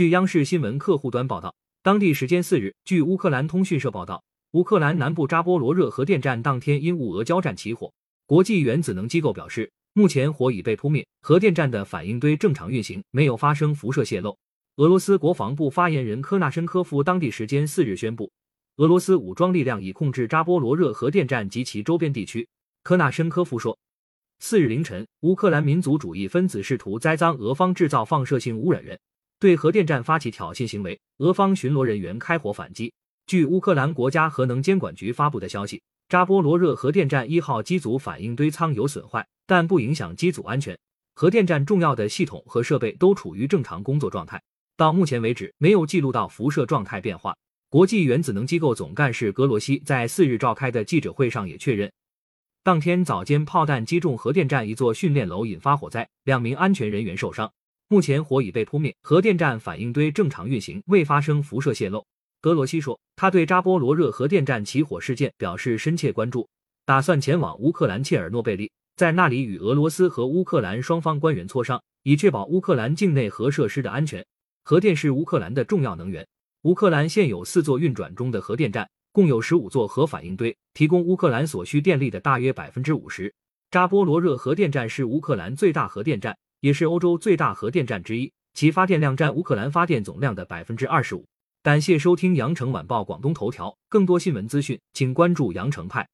据央视新闻客户端报道，当地时间四日，据乌克兰通讯社报道，乌克兰南部扎波罗热核电站当天因乌俄交战起火。国际原子能机构表示，目前火已被扑灭，核电站的反应堆正常运行，没有发生辐射泄漏。俄罗斯国防部发言人科纳申科夫当地时间四日宣布，俄罗斯武装力量已控制扎波罗热核电站及其周边地区。科纳申科夫说，四日凌晨，乌克兰民族主义分子试图栽赃俄方制造放射性污染源，对核电站发起挑衅行为，俄方巡逻人员开火反击。据乌克兰国家核能监管局发布的消息。扎波罗热核电站一号机组反应堆舱有损坏，但不影响机组安全。核电站重要的系统和设备都处于正常工作状态。到目前为止，没有记录到辐射状态变化。国际原子能机构总干事格罗西在四日召开的记者会上也确认，当天早间炮弹击中核电站一座训练楼，引发火灾，两名安全人员受伤。目前火已被扑灭，核电站反应堆正常运行，未发生辐射泄漏。格罗西说，他对扎波罗热核电站起火事件表示深切关注，打算前往乌克兰切尔诺贝利，在那里与俄罗斯和乌克兰双方官员磋商，以确保乌克兰境内核设施的安全。核电是乌克兰的重要能源。乌克兰现有四座运转中的核电站，共有十五座核反应堆，提供乌克兰所需电力的大约百分之五十。扎波罗热核电站是乌克兰最大核电站，也是欧洲最大核电站之一，其发电量占乌克兰发电总量的百分之二十五。感谢收听羊城晚报广东头条，更多新闻资讯，请关注羊城派。